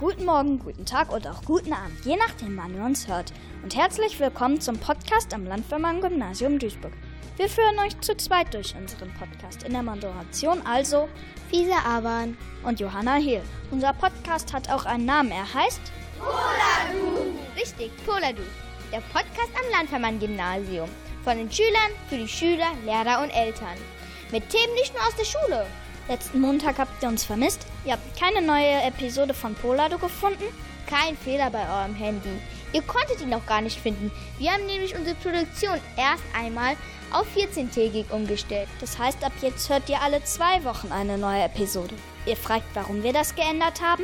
guten Morgen, guten Tag oder auch guten Abend, je nachdem, wann ihr uns hört. Und herzlich willkommen zum Podcast am Landwehrmann-Gymnasium Duisburg. Wir führen euch zu zweit durch unseren Podcast. In der Moderation also Fisa Awan und Johanna Hehl. Unser Podcast hat auch einen Namen. Er heißt Poladu. Richtig, Poladu. Der Podcast am Landwehrmann-Gymnasium. Von den Schülern, für die Schüler, Lehrer und Eltern. Mit Themen nicht nur aus der Schule. Letzten Montag habt ihr uns vermisst. Ihr habt keine neue Episode von Polado gefunden? Kein Fehler bei eurem Handy. Ihr konntet ihn noch gar nicht finden. Wir haben nämlich unsere Produktion erst einmal auf 14-tägig umgestellt. Das heißt, ab jetzt hört ihr alle zwei Wochen eine neue Episode. Ihr fragt, warum wir das geändert haben?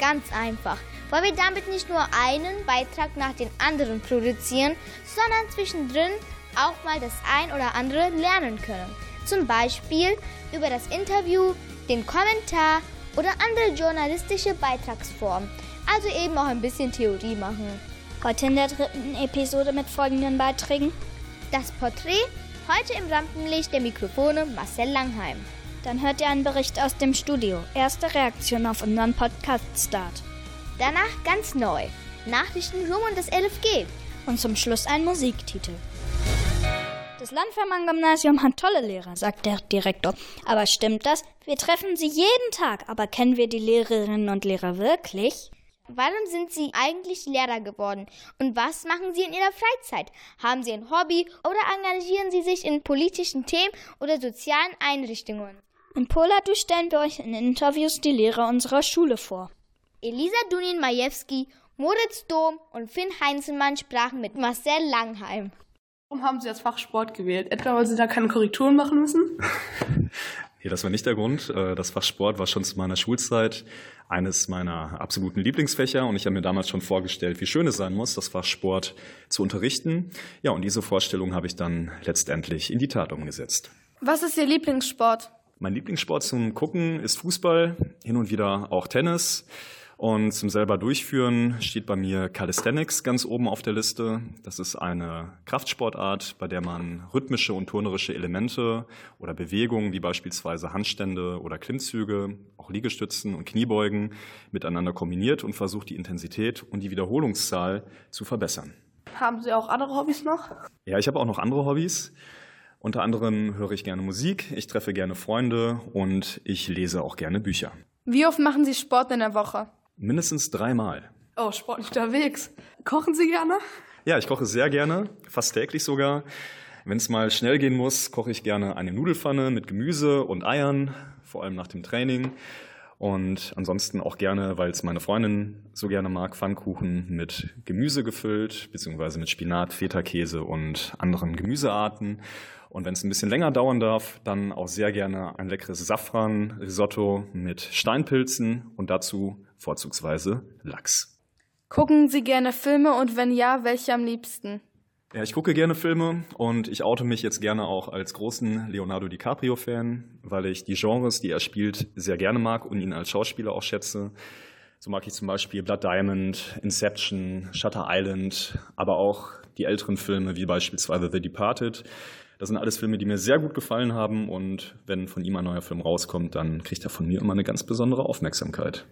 Ganz einfach. Weil wir damit nicht nur einen Beitrag nach dem anderen produzieren, sondern zwischendrin auch mal das ein oder andere lernen können. Zum Beispiel über das Interview, den Kommentar oder andere journalistische Beitragsformen. Also eben auch ein bisschen Theorie machen. Heute in der dritten Episode mit folgenden Beiträgen. Das Porträt, heute im Rampenlicht der Mikrofone Marcel Langheim. Dann hört ihr einen Bericht aus dem Studio. Erste Reaktion auf unseren Podcast-Start. Danach ganz neu. Nachrichten rum und das LFG. Und zum Schluss ein Musiktitel. Das Landwehrmann-Gymnasium hat tolle Lehrer, sagt der Direktor. Aber stimmt das? Wir treffen sie jeden Tag, aber kennen wir die Lehrerinnen und Lehrer wirklich? Warum sind Sie eigentlich Lehrer geworden? Und was machen Sie in Ihrer Freizeit? Haben Sie ein Hobby oder engagieren Sie sich in politischen Themen oder sozialen Einrichtungen? In Poladu stellen wir euch in Interviews die Lehrer unserer Schule vor. Elisa Dunin-Majewski, Moritz Dom und Finn Heinzelmann sprachen mit Marcel Langheim. Warum haben Sie das Fach Sport gewählt? Etwa, weil Sie da keine Korrekturen machen müssen? nee, das war nicht der Grund. Äh, das Fach Sport war schon zu meiner Schulzeit eines meiner absoluten Lieblingsfächer und ich habe mir damals schon vorgestellt, wie schön es sein muss, das Fach Sport zu unterrichten. Ja, und diese Vorstellung habe ich dann letztendlich in die Tat umgesetzt. Was ist Ihr Lieblingssport? Mein Lieblingssport zum Gucken ist Fußball, hin und wieder auch Tennis. Und zum selber durchführen steht bei mir Calisthenics ganz oben auf der Liste. Das ist eine Kraftsportart, bei der man rhythmische und turnerische Elemente oder Bewegungen wie beispielsweise Handstände oder Klimmzüge, auch Liegestützen und Kniebeugen miteinander kombiniert und versucht die Intensität und die Wiederholungszahl zu verbessern. Haben Sie auch andere Hobbys noch? Ja, ich habe auch noch andere Hobbys. Unter anderem höre ich gerne Musik, ich treffe gerne Freunde und ich lese auch gerne Bücher. Wie oft machen Sie Sport in der Woche? Mindestens dreimal. Oh, sportlich unterwegs. Kochen Sie gerne? Ja, ich koche sehr gerne, fast täglich sogar. Wenn es mal schnell gehen muss, koche ich gerne eine Nudelfanne mit Gemüse und Eiern, vor allem nach dem Training. Und ansonsten auch gerne, weil es meine Freundin so gerne mag, Pfannkuchen mit Gemüse gefüllt, beziehungsweise mit Spinat, Feta-Käse und anderen Gemüsearten. Und wenn es ein bisschen länger dauern darf, dann auch sehr gerne ein leckeres Safran-Risotto mit Steinpilzen und dazu vorzugsweise Lachs. Gucken Sie gerne Filme und wenn ja, welche am liebsten? Ja, ich gucke gerne Filme und ich oute mich jetzt gerne auch als großen Leonardo DiCaprio-Fan, weil ich die Genres, die er spielt, sehr gerne mag und ihn als Schauspieler auch schätze. So mag ich zum Beispiel Blood Diamond, Inception, Shutter Island, aber auch die älteren Filme wie beispielsweise The Departed. Das sind alles Filme, die mir sehr gut gefallen haben und wenn von ihm ein neuer Film rauskommt, dann kriegt er von mir immer eine ganz besondere Aufmerksamkeit.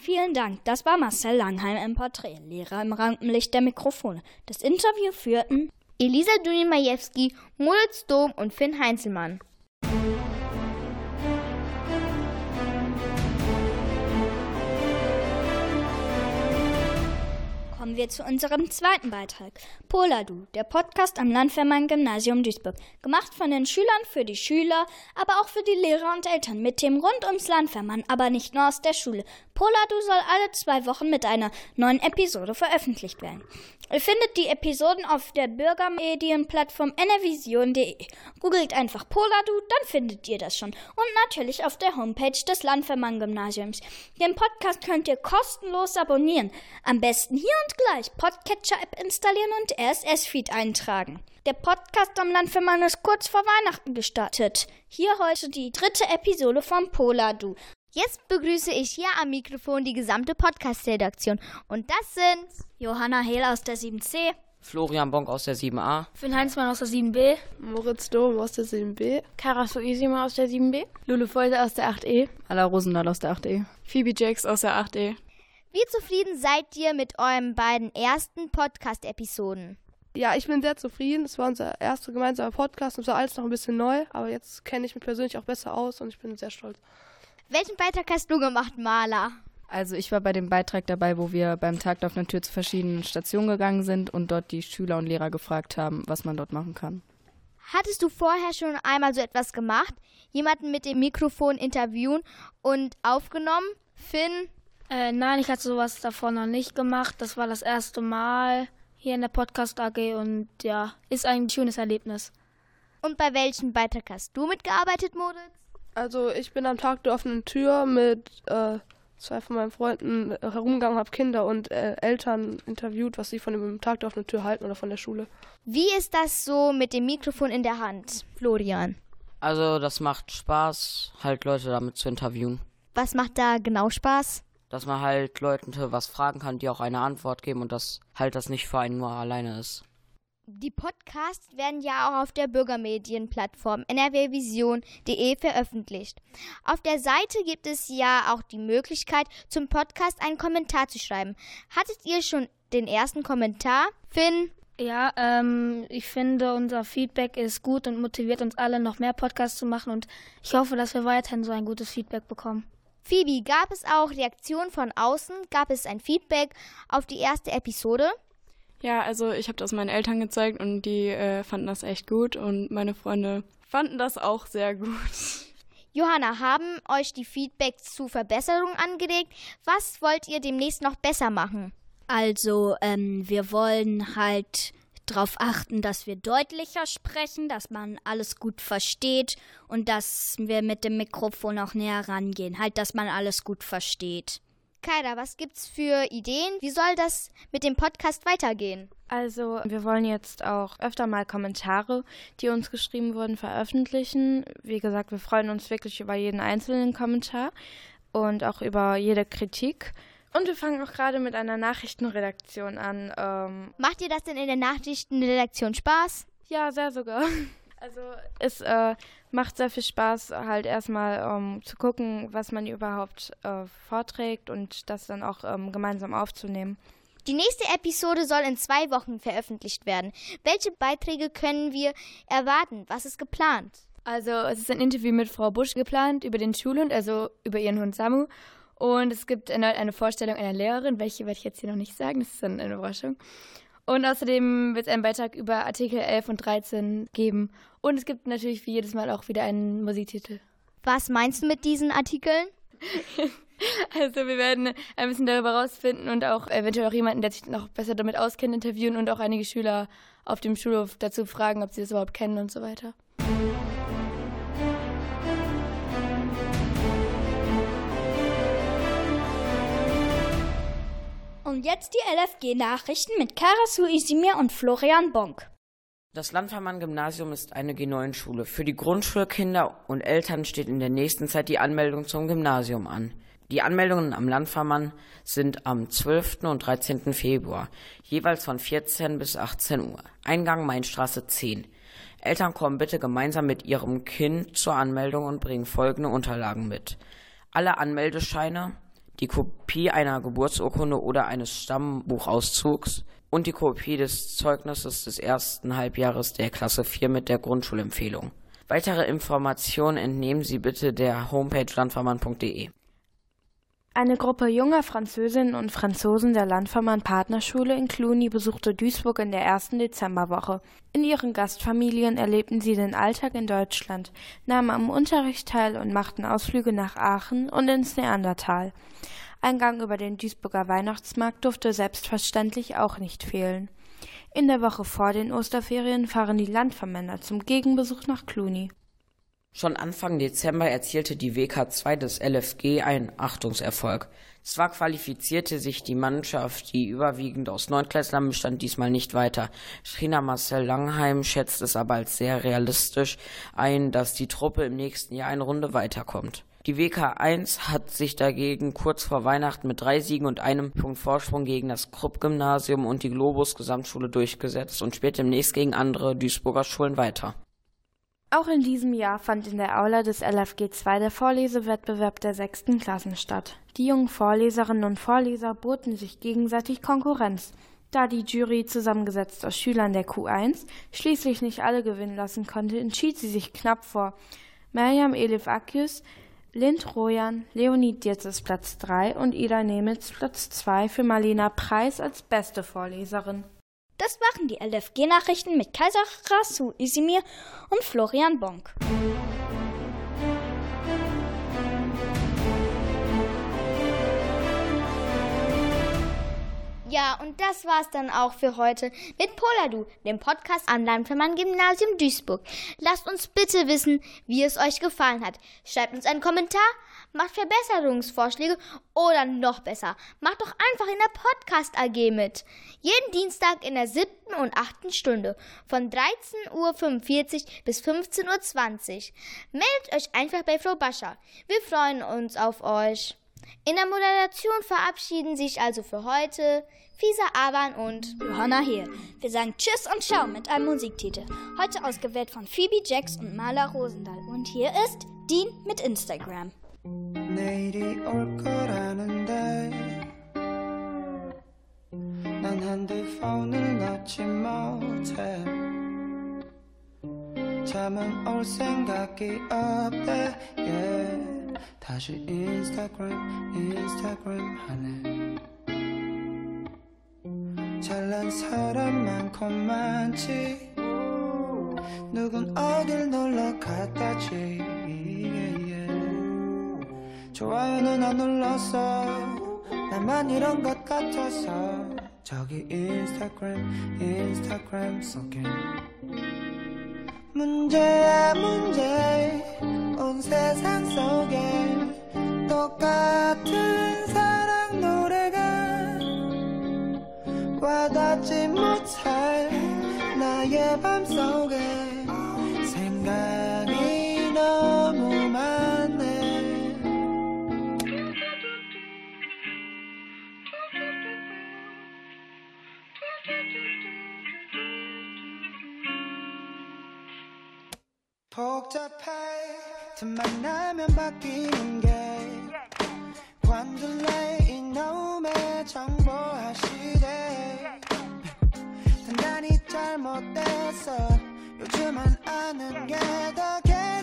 Vielen Dank. Das war Marcel Langheim im Porträt, Lehrer im Rampenlicht der Mikrofone. Das Interview führten Elisa Dunin-Majewski, Moritz Dom und Finn Heinzelmann. Kommen wir zu unserem zweiten Beitrag. Poladu, der Podcast am Landwehrmann-Gymnasium Duisburg. Gemacht von den Schülern für die Schüler, aber auch für die Lehrer und Eltern mit Themen rund ums Landwehrmann, aber nicht nur aus der Schule. Poladu soll alle zwei Wochen mit einer neuen Episode veröffentlicht werden. Ihr findet die Episoden auf der Bürgermedienplattform nrvision.de. Googelt einfach Poladu, dann findet ihr das schon. Und natürlich auf der Homepage des Landwehrmann-Gymnasiums. Den Podcast könnt ihr kostenlos abonnieren. Am besten hier und gleich Podcatcher-App installieren und RSS-Feed eintragen. Der Podcast am Landwehrmann ist kurz vor Weihnachten gestartet. Hier heute die dritte Episode von Poladu. Jetzt begrüße ich hier am Mikrofon die gesamte Podcast-Redaktion. Und das sind Johanna Hehl aus der 7c, Florian Bonk aus der 7a, Finn Heinzmann aus der 7b, Moritz Dom aus der 7b, Kara Suisima aus der 7b, Lulu Folter aus der 8e, Alla Rosendahl aus der 8e, Phoebe Jakes aus der 8e. Wie zufrieden seid ihr mit euren beiden ersten Podcast-Episoden? Ja, ich bin sehr zufrieden. Es war unser erster gemeinsamer Podcast und es war alles noch ein bisschen neu, aber jetzt kenne ich mich persönlich auch besser aus und ich bin sehr stolz. Welchen Beitrag hast du gemacht, Maler? Also ich war bei dem Beitrag dabei, wo wir beim Tag der offenen Tür zu verschiedenen Stationen gegangen sind und dort die Schüler und Lehrer gefragt haben, was man dort machen kann. Hattest du vorher schon einmal so etwas gemacht? Jemanden mit dem Mikrofon interviewen und aufgenommen? Finn? Äh, nein, ich hatte sowas davor noch nicht gemacht. Das war das erste Mal hier in der Podcast AG und ja, ist ein schönes Erlebnis. Und bei welchem Beitrag hast du mitgearbeitet, Moritz? Also ich bin am Tag der offenen Tür mit äh, zwei von meinen Freunden herumgegangen, habe Kinder und äh, Eltern interviewt, was sie von dem Tag der offenen Tür halten oder von der Schule. Wie ist das so mit dem Mikrofon in der Hand, Florian? Also das macht Spaß, halt Leute damit zu interviewen. Was macht da genau Spaß? Dass man halt Leuten was fragen kann, die auch eine Antwort geben und dass halt das nicht für einen nur alleine ist. Die Podcasts werden ja auch auf der Bürgermedienplattform nrwvision.de veröffentlicht. Auf der Seite gibt es ja auch die Möglichkeit, zum Podcast einen Kommentar zu schreiben. Hattet ihr schon den ersten Kommentar? Finn? Ja, ähm, ich finde, unser Feedback ist gut und motiviert uns alle, noch mehr Podcasts zu machen und ich hoffe, dass wir weiterhin so ein gutes Feedback bekommen. Phoebe, gab es auch Reaktionen von außen? Gab es ein Feedback auf die erste Episode? Ja, also ich habe das meinen Eltern gezeigt und die äh, fanden das echt gut und meine Freunde fanden das auch sehr gut. Johanna, haben euch die Feedbacks zu Verbesserungen angeregt? Was wollt ihr demnächst noch besser machen? Also, ähm, wir wollen halt darauf achten, dass wir deutlicher sprechen, dass man alles gut versteht und dass wir mit dem Mikrofon auch näher rangehen. Halt, dass man alles gut versteht. Kaida, was gibt's für Ideen? Wie soll das mit dem Podcast weitergehen? Also, wir wollen jetzt auch öfter mal Kommentare, die uns geschrieben wurden, veröffentlichen. Wie gesagt, wir freuen uns wirklich über jeden einzelnen Kommentar und auch über jede Kritik. Und wir fangen auch gerade mit einer Nachrichtenredaktion an. Ähm Macht dir das denn in der Nachrichtenredaktion Spaß? Ja, sehr sogar. Also es äh, macht sehr viel Spaß, halt erstmal um, zu gucken, was man überhaupt äh, vorträgt und das dann auch ähm, gemeinsam aufzunehmen. Die nächste Episode soll in zwei Wochen veröffentlicht werden. Welche Beiträge können wir erwarten? Was ist geplant? Also es ist ein Interview mit Frau Busch geplant über den Schulhund, also über ihren Hund Samu. Und es gibt erneut eine Vorstellung einer Lehrerin, welche werde ich jetzt hier noch nicht sagen, das ist dann eine Überraschung. Und außerdem wird es einen Beitrag über Artikel 11 und 13 geben. Und es gibt natürlich wie jedes Mal auch wieder einen Musiktitel. Was meinst du mit diesen Artikeln? also wir werden ein bisschen darüber rausfinden und auch eventuell auch jemanden, der sich noch besser damit auskennt, interviewen und auch einige Schüler auf dem Schulhof dazu fragen, ob sie das überhaupt kennen und so weiter. Und jetzt die LFG-Nachrichten mit Karasu Isimir und Florian Bonk. Das Landvermann-Gymnasium ist eine G9-Schule. Für die Grundschulkinder und Eltern steht in der nächsten Zeit die Anmeldung zum Gymnasium an. Die Anmeldungen am Landvermann sind am 12. und 13. Februar, jeweils von 14 bis 18 Uhr. Eingang Mainstraße 10. Eltern kommen bitte gemeinsam mit ihrem Kind zur Anmeldung und bringen folgende Unterlagen mit. Alle Anmeldescheine, die Kopie einer Geburtsurkunde oder eines Stammbuchauszugs und die Kopie des Zeugnisses des ersten Halbjahres der Klasse 4 mit der Grundschulempfehlung. Weitere Informationen entnehmen Sie bitte der Homepage landvermann.de. Eine Gruppe junger Französinnen und Franzosen der Landvermann Partnerschule in Cluny besuchte Duisburg in der ersten Dezemberwoche. In ihren Gastfamilien erlebten sie den Alltag in Deutschland, nahmen am Unterricht teil und machten Ausflüge nach Aachen und ins Neandertal. Ein Gang über den Duisburger Weihnachtsmarkt durfte selbstverständlich auch nicht fehlen. In der Woche vor den Osterferien fahren die Landvermänner zum Gegenbesuch nach Cluny. Schon Anfang Dezember erzielte die WK2 des LFG einen Achtungserfolg. Zwar qualifizierte sich die Mannschaft, die überwiegend aus Neunklässlern bestand, diesmal nicht weiter. Trainer Marcel Langheim schätzt es aber als sehr realistisch ein, dass die Truppe im nächsten Jahr eine Runde weiterkommt. Die WK1 hat sich dagegen kurz vor Weihnachten mit drei Siegen und einem Punkt Vorsprung gegen das Krupp-Gymnasium und die Globus Gesamtschule durchgesetzt und spielt demnächst gegen andere Duisburger Schulen weiter. Auch in diesem Jahr fand in der Aula des LFG 2 der Vorlesewettbewerb der sechsten Klassen statt. Die jungen Vorleserinnen und Vorleser boten sich gegenseitig Konkurrenz. Da die Jury, zusammengesetzt aus Schülern der Q1, schließlich nicht alle gewinnen lassen konnte, entschied sie sich knapp vor Meriam Elif Akius, Lind Rojan, Leonie Dietzes Platz 3 und Ida Nemitz Platz 2 für Marlena Preis als beste Vorleserin. Das waren die LFG-Nachrichten mit Kaiser Rasu Isimir und Florian Bonk. Ja, und das war's dann auch für heute mit Poladu, dem Podcast am Landvermann Gymnasium Duisburg. Lasst uns bitte wissen, wie es euch gefallen hat. Schreibt uns einen Kommentar, macht Verbesserungsvorschläge oder noch besser, macht doch einfach in der Podcast AG mit. Jeden Dienstag in der siebten und achten Stunde von 13.45 Uhr bis 15.20 Uhr. Meldet euch einfach bei Frau Bascher. Wir freuen uns auf euch. In der Moderation verabschieden sich also für heute Fisa Aban und Johanna Hehl. Wir sagen Tschüss und Ciao mit einem Musiktitel. Heute ausgewählt von Phoebe Jacks und Marla Rosendahl. Und hier ist Dean mit Instagram. 내일이 올 거라는데. 난 핸드폰을 놓지 못해. 잠은 올 생각이 없대. Yeah. 다시 인스타그램 인스타그램 하네. 잘난 사람 많고 많지 누군 어딜 놀러 갔다지. 좋아요는 안 눌렀어 나만 이런 것 같아서. 저기 인스타그램 인스타그램 속에. 문제야 문제. 온 세상 속에 똑같은 사랑 노래가 와닿지 못할 나의 밤 속에. 생각 복잡해. 틈 만나면 바뀌는 게 관둘래 이놈의 정보화 시대. 단단히 잘못됐어. 요즘은 아는 게더 괴로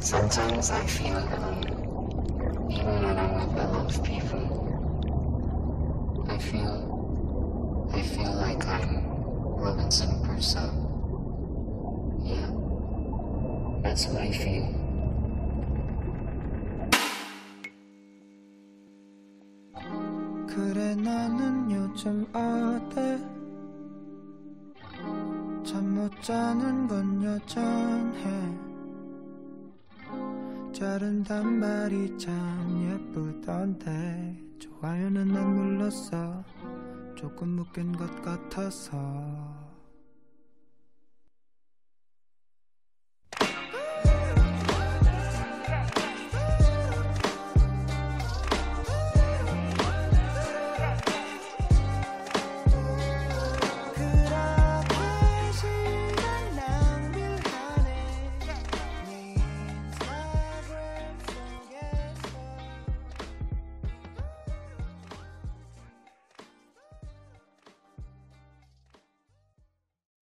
Sometimes I feel alone, even when I'm with beloved people. I feel, I feel like I'm Robinson Crusoe. That's what I feel. 그래 너는 요즘 어때? 잠 못 자는 건 여전해 자른 단발이 참 예쁘던데 좋아요는 안 눌렀어 조금 묶인 것 같아서